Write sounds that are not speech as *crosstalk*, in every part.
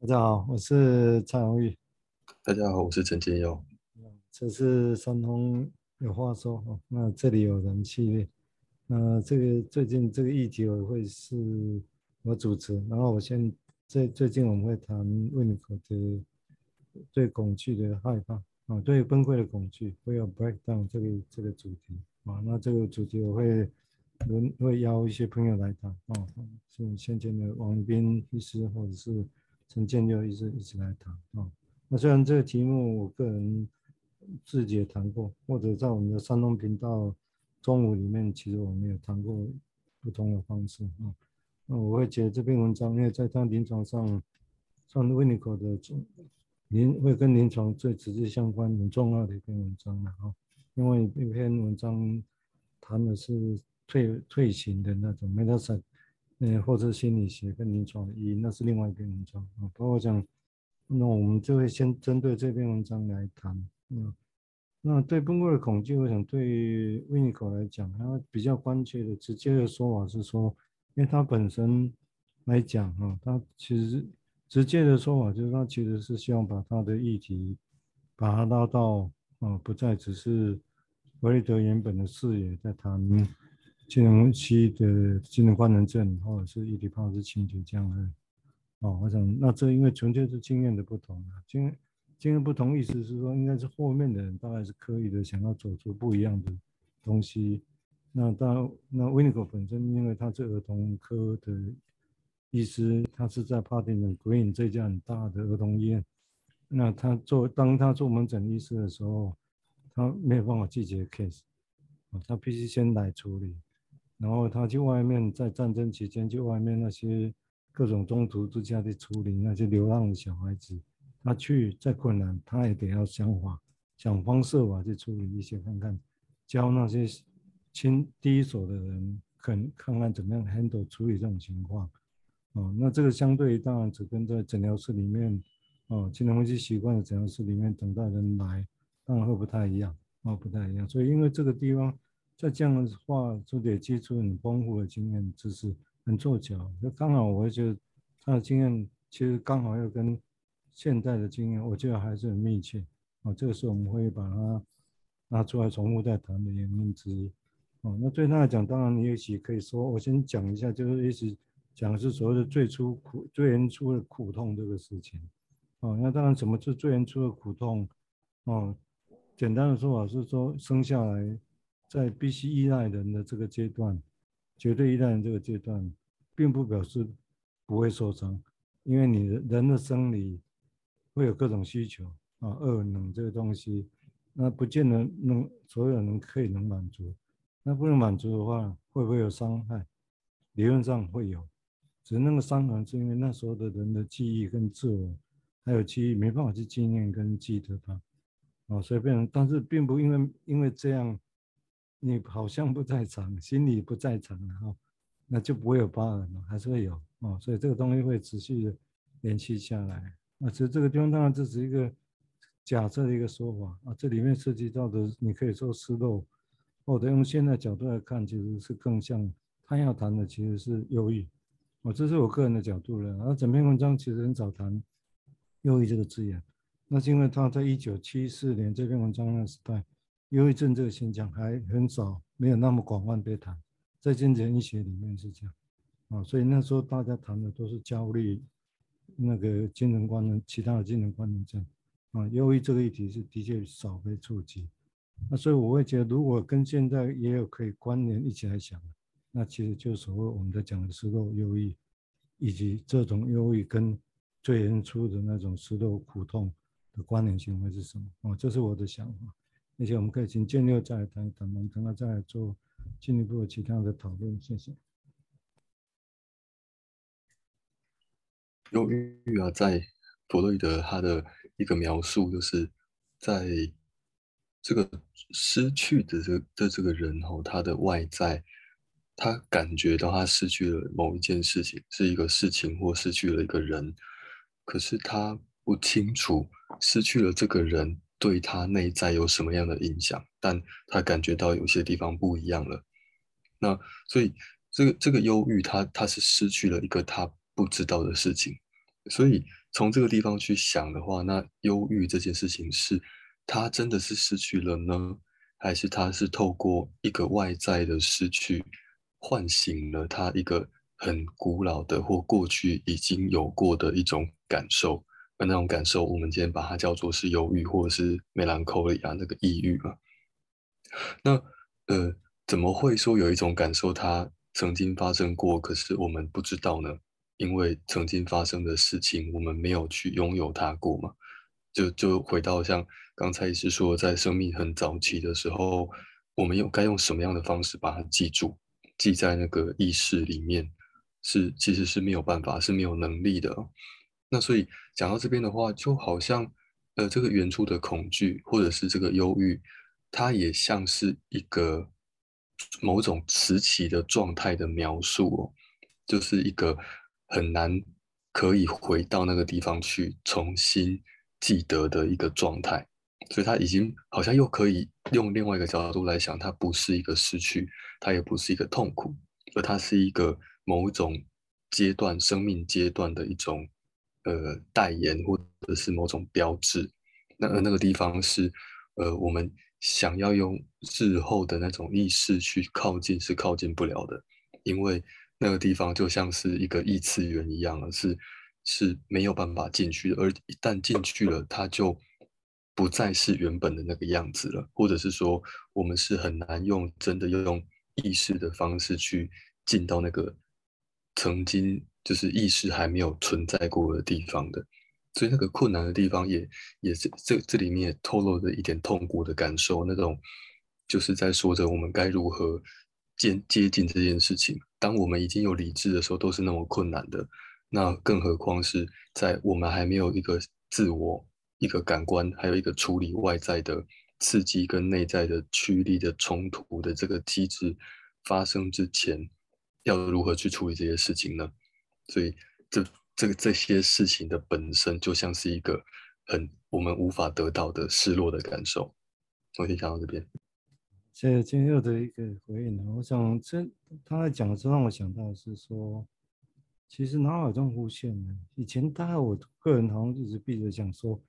大家好，我是蔡荣玉。大家好，我是陈建佑。这是三通有话说哦，那这里有人系列。那这个最近这个议题我会是我主持，然后我先最最近我们会谈维尼口的对恐惧的害怕啊，对崩溃的恐惧，会有 breakdown 这个这个主题啊。那这个主题我会轮会邀一些朋友来谈啊，是先前的王斌律师或者是。陈建就一直一直来谈啊，那虽然这个题目我个人自己也谈过，或者在我们的山东频道中午里面，其实我们也谈过不同的方式啊。那我会觉得这篇文章，因为在他临床上，像维尼口的临会跟临床最直接相关、很重要的一篇文章了啊。因为一篇文章谈的是退退行的那种 metapsych 嗯，或者心理学跟临床的意义，那是另外一篇文章啊。包括讲，那我们就会先针对这篇文章来谈。嗯，那对崩溃的恐惧，我想对于维尼口来讲，他比较关切的直接的说法是说，因为他本身来讲啊，他其实直接的说法就是他其实是希望把他的议题，把它拉到啊，不再只是弗洛伊德原本的视野在谈。机能期的机能官能症，或者是伊底帕斯情结这样的，哦，我想那这因为纯粹是经验的不同啊，经经验不同意思是说，应该是后面的人大概是刻意的想要走出不一样的东西。那当那维尼口本身，因为他是儿童科的医师，他是在帕丁森 Green 这家很大的儿童医院，那他做当他做门诊医师的时候，他没有办法拒绝 case，哦，他必须先来处理。然后他去外面，在战争期间，去外面那些各种中途之家的处理那些流浪的小孩子，他去再困难，他也得要想法，想方设法去处理一些看看，教那些亲第一手的人，看看看怎么样 handle 处理这种情况。哦，那这个相对当然只跟在诊疗室里面，哦，机能分析习惯的诊疗室里面等待人来，当然会不太一样，哦，不太一样。所以因为这个地方。在这样的话，就得接触很丰富的经验知识，很凑巧，那刚好我觉得他的经验其实刚好又跟现代的经验，我觉得还是很密切啊。这个时候我们会把它拿出来重复再谈的原因之一。哦，那对他来讲，当然你也许可以说，我先讲一下，就是一直讲是所谓的最初苦、最原初的苦痛这个事情。哦，那当然什么是最原初的苦痛？哦，简单的说法是说生下来。在必须依赖人的这个阶段，绝对依赖人这个阶段，并不表示不会受伤，因为你人的生理会有各种需求啊，饿冷这个东西，那不见得能所有人可以能满足，那不能满足的话，会不会有伤害？理论上会有，只是那个伤害是因为那时候的人的记忆跟自我还有记忆没办法去纪念跟记得它，啊，所以变成，但是并不因为因为这样。你好像不在场，心里不在场，然后那就不会有疤痕了，还是会有哦，所以这个东西会持续的延续下来。那其实这个地方当然这是一个假设的一个说法啊，这里面涉及到的，你可以说失落，或者用现在角度来看，其实是更像他要谈的其实是忧郁，哦，这是我个人的角度了。而整篇文章其实很少谈忧郁这个字眼，那是因为他在一九七四年这篇文章的时代。忧郁症这个现象还很少，没有那么广泛被谈，在精神医学里面是这样，啊，所以那时候大家谈的都是焦虑，那个精神官能，其他的精神官能症，啊，忧郁这个议题是的确少被触及，那所以我会觉得，如果跟现在也有可以关联一起来想，那其实就是所谓我们在讲的失落忧郁，以及这种忧郁跟最原初的那种失落苦痛的关联性会是什么？啊，这是我的想法。而且我们可以请建六再来谈一谈，我们等他再来做进一步其他的讨论。谢谢。忧郁啊，在弗洛伊德他的一个描述，就是在这个失去的这的这个人吼，他的外在，他感觉到他失去了某一件事情，是一个事情或失去了一个人，可是他不清楚失去了这个人。对他内在有什么样的影响？但他感觉到有些地方不一样了。那所以这个这个忧郁他，他是失去了一个他不知道的事情。所以从这个地方去想的话，那忧郁这件事情是他真的是失去了呢，还是他是透过一个外在的失去，唤醒了他一个很古老的或过去已经有过的一种感受？那种感受，我们今天把它叫做是忧郁，或者是 melancholia 那个抑郁嘛。那呃，怎么会说有一种感受它曾经发生过，可是我们不知道呢？因为曾经发生的事情，我们没有去拥有它过嘛。就就回到像刚才是说，在生命很早期的时候，我们用该用什么样的方式把它记住，记在那个意识里面，是其实是没有办法，是没有能力的。那所以讲到这边的话，就好像呃，这个原初的恐惧或者是这个忧郁，它也像是一个某种时期的状态的描述哦，就是一个很难可以回到那个地方去重新记得的一个状态，所以它已经好像又可以用另外一个角度来想，它不是一个失去，它也不是一个痛苦，而它是一个某种阶段生命阶段的一种。呃，代言或者是某种标志，那那个地方是，呃，我们想要用日后的那种意识去靠近是靠近不了的，因为那个地方就像是一个异次元一样，是是没有办法进去的，而一旦进去了，它就不再是原本的那个样子了，或者是说，我们是很难用真的要用意识的方式去进到那个曾经。就是意识还没有存在过的地方的，所以那个困难的地方也也是这这里面也透露着一点痛苦的感受，那种就是在说着我们该如何接接近这件事情。当我们已经有理智的时候，都是那么困难的，那更何况是在我们还没有一个自我、一个感官，还有一个处理外在的刺激跟内在的驱力的冲突的这个机制发生之前，要如何去处理这些事情呢？所以这，这这些事情的本身就像是一个很我们无法得到的失落的感受。我先讲到这边。谢谢金佑的一个回应。我想，这他在讲的时候让我想到的是说，其实脑海中浮现的，以前大概我个人好像一直闭着讲说，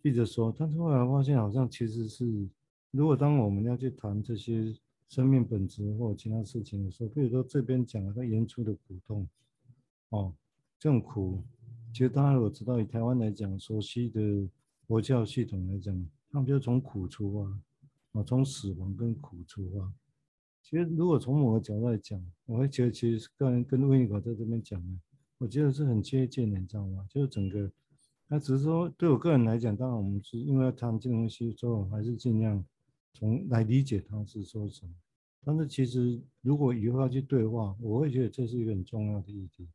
闭着说，但是后来发现好像其实是，如果当我们要去谈这些生命本质或其他事情的时候，比如说这边讲了他原初的苦痛。哦，这种苦，其实大家如果知道，以台湾来讲，熟悉的佛教系统来讲，他们就从苦出发，啊，从死亡跟苦出发。其实如果从某个角度来讲，我会觉得其实个人跟温尼考在这边讲的，我觉得是很接近的，你知道吗？就是整个，那只是说对我个人来讲，当然我们是因为要谈这个东西，所以我还是尽量从来理解它是说什么。但是其实如果以后要去对话，我会觉得这是一个很重要的议题。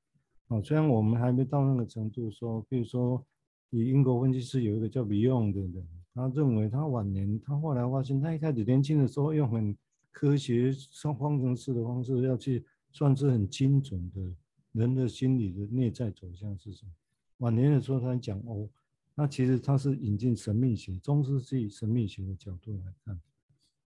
啊，虽然我们还没到那个程度，说，比如说，以英国分析师有一个叫 Beyond 的人，他认为他晚年，他后来发现，他一开始年轻的时候用很科学、上方程式的方式要去算是很精准的人的心理的内在走向是什么。晚年的时候，他讲哦，那其实他是引进神秘学、中世纪神秘学的角度来看。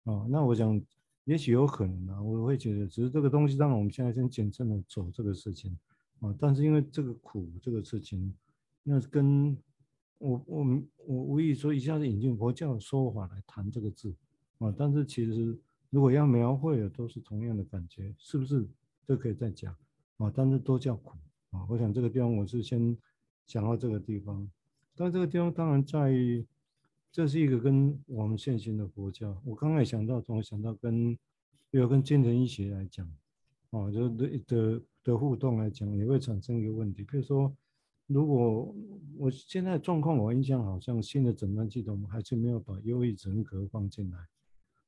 哦，那我想，也许有可能啊，我会觉得，只是这个东西让我们现在先谨慎的走这个事情。啊，但是因为这个苦这个事情，那跟我我我无意说一下子引进佛教的说法来谈这个字啊，但是其实如果要描绘的都是同样的感觉，是不是都可以再讲啊？但是都叫苦啊。我想这个地方我是先讲到这个地方，但这个地方当然在于这是一个跟我们现行的佛教，我刚才想到，总会想到跟比如跟精神医学来讲啊，就的的。的互动来讲，也会产生一个问题。比如说，如果我现在状况，我印象好像新的诊断系统还是没有把忧郁人格放进来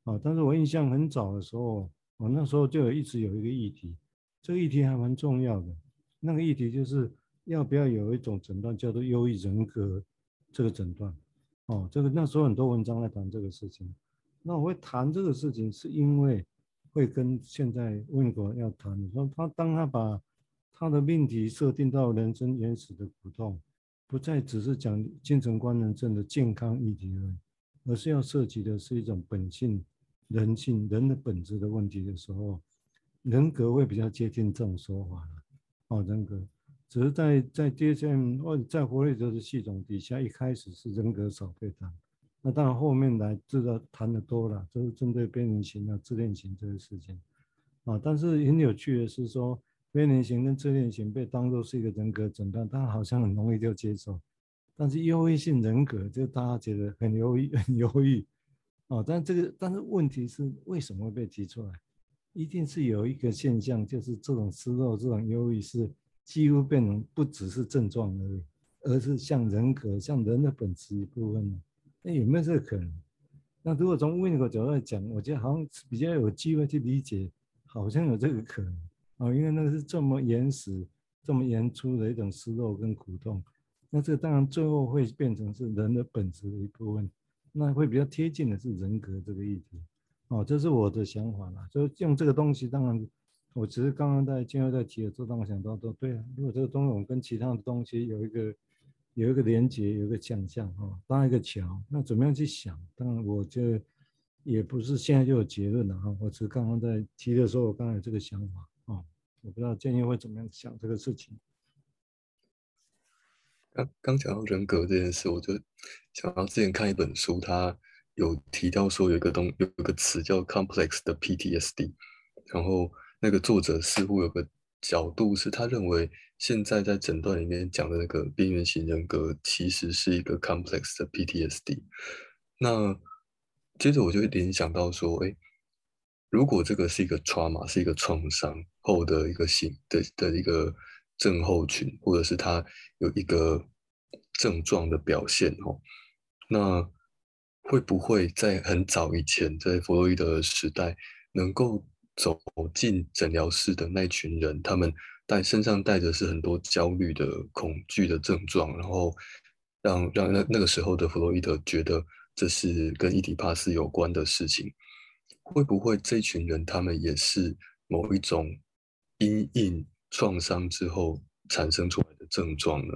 啊。但是我印象很早的时候，我那时候就有一直有一个议题，这个议题还蛮重要的。那个议题就是要不要有一种诊断叫做忧郁人格这个诊断哦。这个那时候很多文章在谈这个事情。那我会谈这个事情，是因为。会跟现在问国要谈，说他当他把他的命题设定到人生原始的苦痛，不再只是讲精神官能症的健康议题而已，而是要涉及的是一种本性、人性、人的本质的问题的时候，人格会比较接近这种说法了。哦，人格，只是在在 DSM 或者在弗洛伊德的系统底下，一开始是人格少被谈，那当然后面来知道谈的多了，就是针对边缘型啊、自恋型这个事情啊。但是很有趣的是说，边缘型跟自恋型被当作是一个人格诊断，大家好像很容易就接受。但是忧郁性人格就大家觉得很忧郁、*laughs* 很忧郁啊。但这个但是问题是为什么会被提出来？一定是有一个现象，就是这种失落、这种忧郁是。几乎变成不只是症状而已，而是像人格、像人的本质一部分。那有没有这个可能？那如果从温尼格角度来讲，我觉得好像比较有机会去理解，好像有这个可能啊，因为那是这么原始、这么原初的一种失落跟苦痛。那这个当然最后会变成是人的本质的一部分，那会比较贴近的是人格这个议题。哦，这是我的想法啦，就用这个东西，当然。我只是刚刚在今后在提的时候，让我想到说，对啊，如果这个东西我跟其他的东西有一个有一个连接，有一个想象哈，搭一个桥，那怎么样去想？当然，我觉得也不是现在就有结论了哈。我只是刚刚在提的时候，我刚才有这个想法啊，我不知道建议会怎么样想这个事情。刚刚讲到人格这件事，我就想到之前看一本书，他有提到说有一个东有一个词叫 complex 的 PTSD，然后。那个作者似乎有个角度，是他认为现在在诊断里面讲的那个边缘型人格，其实是一个 complex 的 PTSD。那接着我就会联想到说，哎，如果这个是一个 trauma，是一个创伤后的一个型的的一个症候群，或者是他有一个症状的表现哦，那会不会在很早以前，在弗洛伊德时代能够走进诊疗室的那群人，他们带身上带着是很多焦虑的、恐惧的症状，然后让让那那个时候的弗洛伊德觉得这是跟伊底帕斯有关的事情。会不会这群人他们也是某一种因应创伤之后产生出来的症状呢？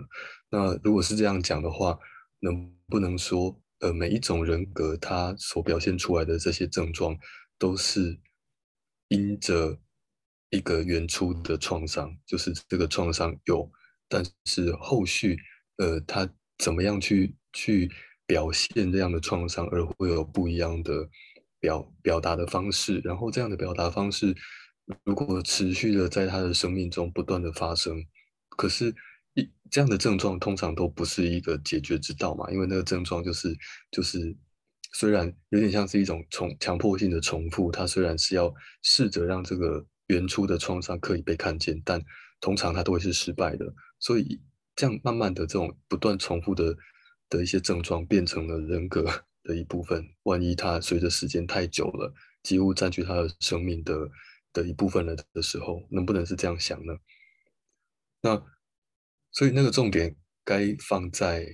那如果是这样讲的话，能不能说，呃，每一种人格他所表现出来的这些症状都是？因着一个原初的创伤，就是这个创伤有，但是后续，呃，他怎么样去去表现这样的创伤，而会有不一样的表表达的方式。然后这样的表达方式，如果持续的在他的生命中不断的发生，可是，一这样的症状通常都不是一个解决之道嘛，因为那个症状就是就是。虽然有点像是一种重强迫性的重复，它虽然是要试着让这个原初的创伤可以被看见，但通常它都会是失败的。所以这样慢慢的这种不断重复的的一些症状变成了人格的一部分。万一它随着时间太久了，几乎占据他的生命的的一部分了的时候，能不能是这样想呢？那所以那个重点该放在。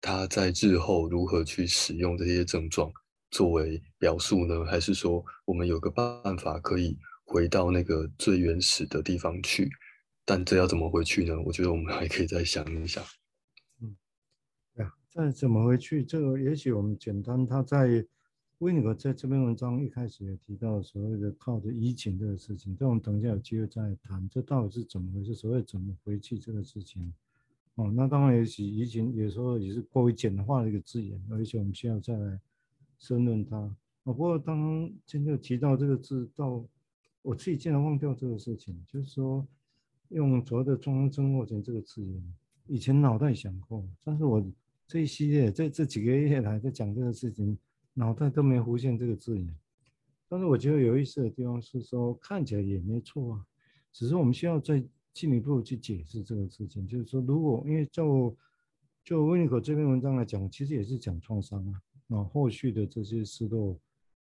他在日后如何去使用这些症状作为表述呢？还是说我们有个办法可以回到那个最原始的地方去？但这要怎么回去呢？我觉得我们还可以再想一想。嗯，对啊，再怎么回去？这个也许我们简单，他在温尼格在这篇文章一开始也提到所谓的靠着移情这个事情，这我们等一下有机会再谈，这到底是怎么回事？所谓怎么回去这个事情。哦，那当然也许以前有时候也是过于简化的一个字眼，而且我们需要再来深论它。啊，不过当今天提到这个字，到我自己竟然忘掉这个事情，就是说用所谓的创伤症候群这个字眼，以前脑袋想过，但是我这一系列这这几个月来在讲这个事情，脑袋都没浮现这个字眼。但是我觉得有意思的地方是说，看起来也没错啊，只是我们需要再。进一步去解释这个事情，就是说，如果因为就就温尼格这篇文章来讲，其实也是讲创伤啊，啊，后续的这些失落，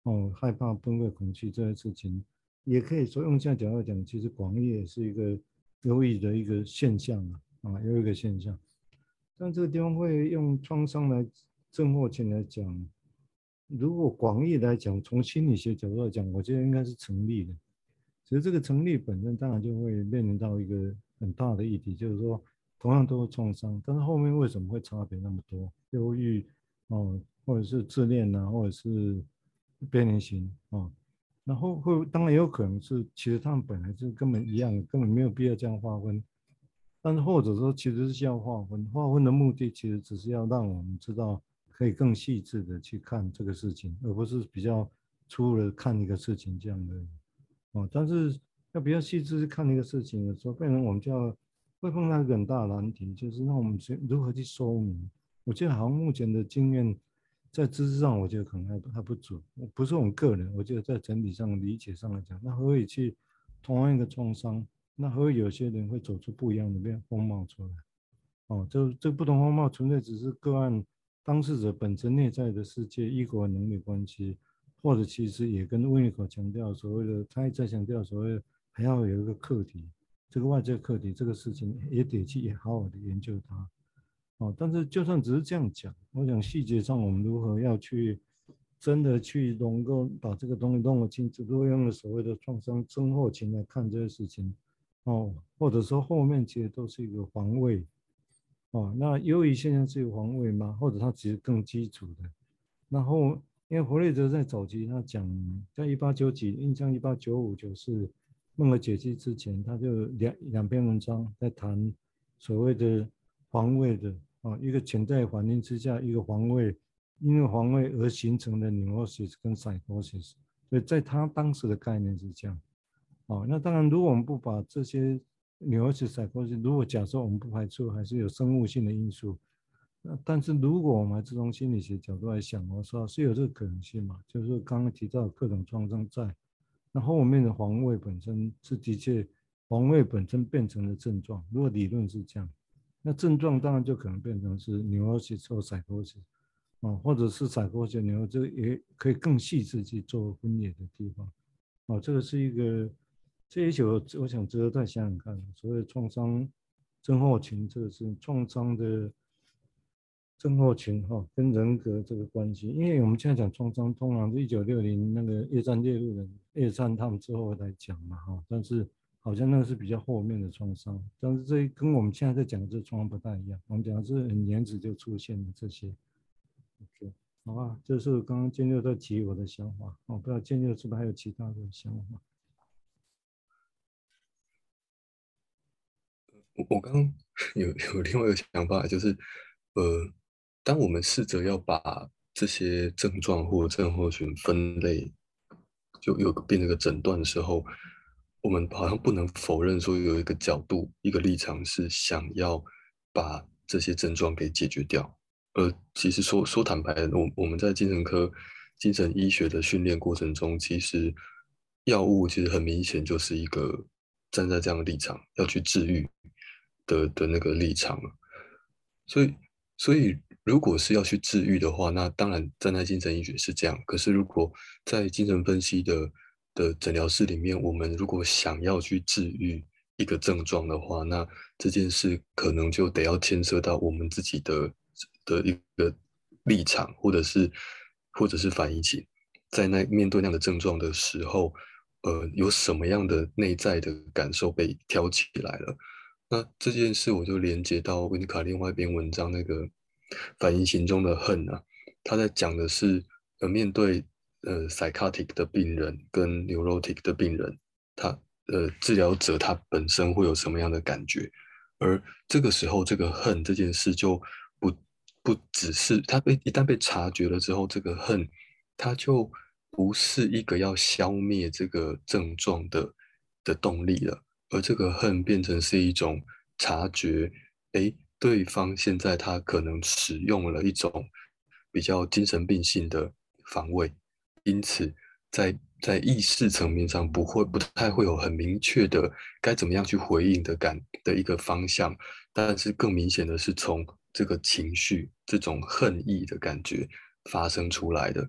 哦，害怕、崩溃、恐惧这些事情，也可以说用这样角度来讲，其实广义也是一个忧郁的一个现象啊，啊，有一个现象。但这个地方会用创伤来症候群来讲，如果广义来讲，从心理学角度来讲，我觉得应该是成立的。其实这个成立本身当然就会面临到一个很大的议题，就是说同样都是创伤，但是后面为什么会差别那么多？忧郁哦，或者是自恋呐，或者是边缘型啊，然后会当然也有可能是，其实他们本来就根本一样，根本没有必要这样划分。但是或者说其实是要划分，划分的目的其实只是要让我们知道，可以更细致的去看这个事情，而不是比较粗的看一个事情这样的。哦，但是要比较细致去看一个事情的时候，变成我们就要会碰到一个很大的难题，就是那我们去如何去说明？我觉得好像目前的经验在知识上，我觉得可能还还不足。不是我们个人，我觉得在整体上理解上来讲，那何以去同样一个创伤。那何以有些人会走出不一样的面风貌出来，哦，这这不同风貌存在只是个案当事者本身内在的世界、依国能力关系，或者其实也跟温尼可强调所谓的，他一再强调所谓还要有一个课题，这个外在课题这个事情也得去好好的研究它，哦，但是就算只是这样讲，我想细节上我们如何要去真的去能够把这个东西弄得清楚，如果用了所谓的创伤症候群来看这些事情。哦，或者说后面其实都是一个防卫，哦，那忧郁现象是一个防卫吗？或者它其实更基础的？然后因为弗雷泽在早期他讲，在一八九几，印象一八九五九四梦的解析之前，他就两两篇文章在谈所谓的防卫的，啊，一个潜在环境之下一个防卫，因为防卫而形成的 neurosis 跟 psychosis，所以在他当时的概念是这样。哦，那当然，如果我们不把这些 neurosis psychosis，如果假设我们不排除还是有生物性的因素，那但是如果我们还是从心理学角度来想，我说是有这个可能性嘛？就是刚刚提到各种创伤在，那后面的防卫本身是的确防卫本身变成了症状。如果理论是这样，那症状当然就可能变成是 neurosis 或 psychosis，哦，或者是 psychosis，然后这个也可以更细致去做分野的地方。啊，这个是一个。这一球，我想值得再想想看。所谓创伤症候群，这个是创伤的症候群哈，跟人格这个关系。因为我们现在讲创伤，通常是一九六零那个越战猎鹿人、越战他们之后来讲嘛哈。但是好像那个是比较后面的创伤，但是这跟我们现在在讲的这创伤不太一样。我们讲的是很年子就出现的这些。OK，好吧，这是刚刚建六在提我的想法。我不知道建六是不是还有其他的想法？我我刚刚 *laughs* 有有另外一个想法，就是，呃，当我们试着要把这些症状或症候群分类，就有变成一个诊断的时候，我们好像不能否认说有一个角度、一个立场是想要把这些症状给解决掉。而其实说说坦白，我我们在精神科、精神医学的训练过程中，其实药物其实很明显就是一个站在这样的立场要去治愈。的的那个立场，所以所以如果是要去治愈的话，那当然站在精神医学是这样。可是如果在精神分析的的诊疗室里面，我们如果想要去治愈一个症状的话，那这件事可能就得要牵涉到我们自己的的一个立场，或者是或者是反应起在那面对那样的症状的时候，呃，有什么样的内在的感受被挑起来了。那这件事我就连接到温尼卡另外一篇文章，那个反映型中的恨啊，他在讲的是呃面对呃 psychotic 的病人跟 neurotic 的病人，他呃治疗者他本身会有什么样的感觉，而这个时候这个恨这件事就不不只是他被一旦被察觉了之后，这个恨他就不是一个要消灭这个症状的的动力了。而这个恨变成是一种察觉，诶，对方现在他可能使用了一种比较精神病性的防卫，因此在在意识层面上不会不太会有很明确的该怎么样去回应的感的一个方向，但是更明显的是从这个情绪这种恨意的感觉发生出来的，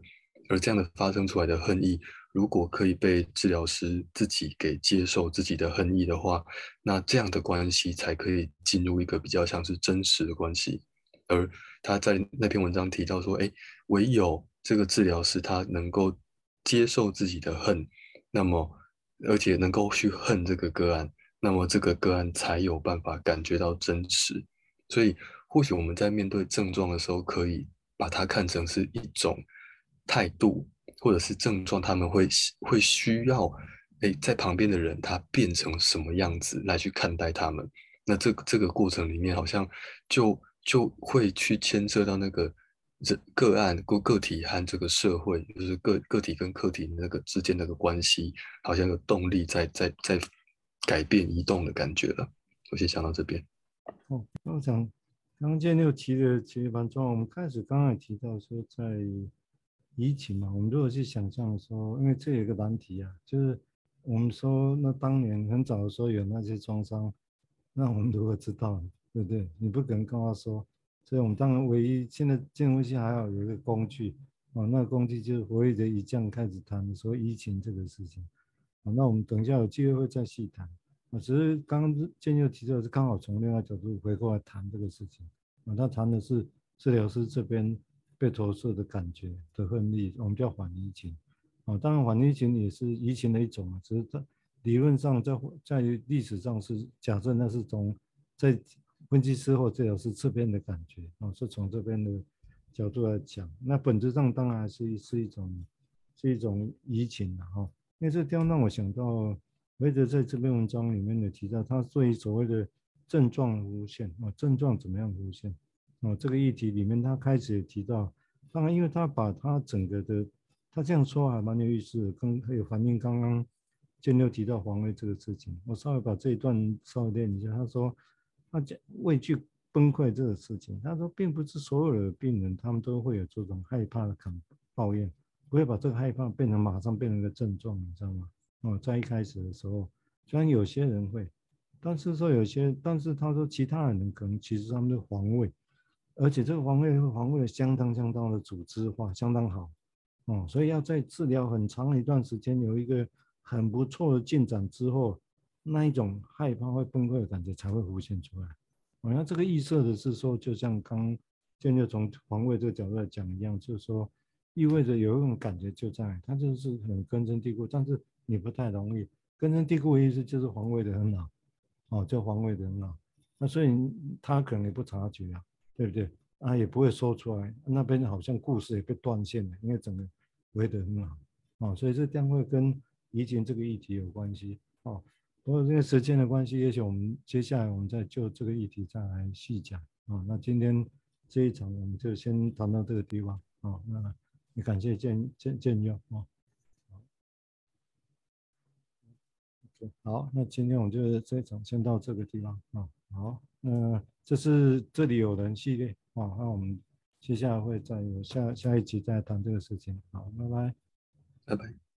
而这样的发生出来的恨意。如果可以被治疗师自己给接受自己的恨意的话，那这样的关系才可以进入一个比较像是真实的关系。而他在那篇文章提到说，诶，唯有这个治疗师他能够接受自己的恨，那么而且能够去恨这个个案，那么这个个案才有办法感觉到真实。所以，或许我们在面对症状的时候，可以把它看成是一种态度。或者是症状，他们会会需要诶，在旁边的人他变成什么样子来去看待他们，那这个这个过程里面，好像就就会去牵涉到那个人个案个个体和这个社会，就是个个体跟客体那个之间那个关系，好像有动力在在在改变移动的感觉了。我先想到这边。哦，那我想刚刚建六提的其实蛮重要。我们开始刚刚也提到说，在移情嘛，我们如果去想象说，因为这有一个难题啊，就是我们说那当年很早的时候有那些创伤。那我们如何知道，对不对？你不可能跟他说，所以我们当然唯一现在建筑系还好有一个工具啊，那个工具就是所谓的移降开始谈说移情这个事情啊，那我们等一下有机会会再细谈啊。只是刚刚建佑提到是刚好从另外角度回过来谈这个事情啊，他谈的是治疗师这边被投射的感觉的分离，我们叫反移情啊。当然反移情也是移情的一种啊，只是它。理论上在，在历史上是假设那是从在分析师或治疗师这边的感觉啊，是从这边的角度来讲。那本质上当然还是是一种是一种移情的哈。因为这地方让我想到，韦德在这篇文章里面的提到，他对于所谓的症状无限啊，症状怎么样无限啊？这个议题里面，他开始也提到，当然因为他把他整个的，他这样说还蛮有意思的，跟还有反映刚刚。建六提到防卫这个事情，我稍微把这一段稍微念一下。他说，他讲畏惧崩溃这个事情，他说并不是所有的病人他们都会有这种害怕的感抱怨，不会把这个害怕变成马上变成一个症状，你知道吗？哦，在一开始的时候，虽然有些人会，但是说有些，但是他说其他人可能其实他们的防卫，而且这个防卫防卫相当相当的组织化，相当好，哦，所以要在治疗很长一段时间有一个。很不错的进展之后，那一种害怕会崩溃的感觉才会浮现出来。好像这个预设的是说，就像刚建就从防卫这个角度来讲一样，就是说意味着有一种感觉就在，它就是很根深蒂固，但是你不太容易根深蒂固的意思就是防卫的很好，哦，就防卫的很好。那所以他可能也不察觉啊，对不对？啊，也不会说出来，那边好像故事也被断线了，因为整个围得很好，哦，所以这将会跟。移情这个议题有关系哦，不过因为时间的关系，也许我们接下来我们再就这个议题再来细讲啊。那今天这一场我们就先谈到这个地方啊。那也感谢建建建佑啊。好，那今天我们就这一场先到这个地方啊。好，那这是这里有人系列啊。那我们接下来会再有下下一集再谈这个事情。好，拜拜，拜拜。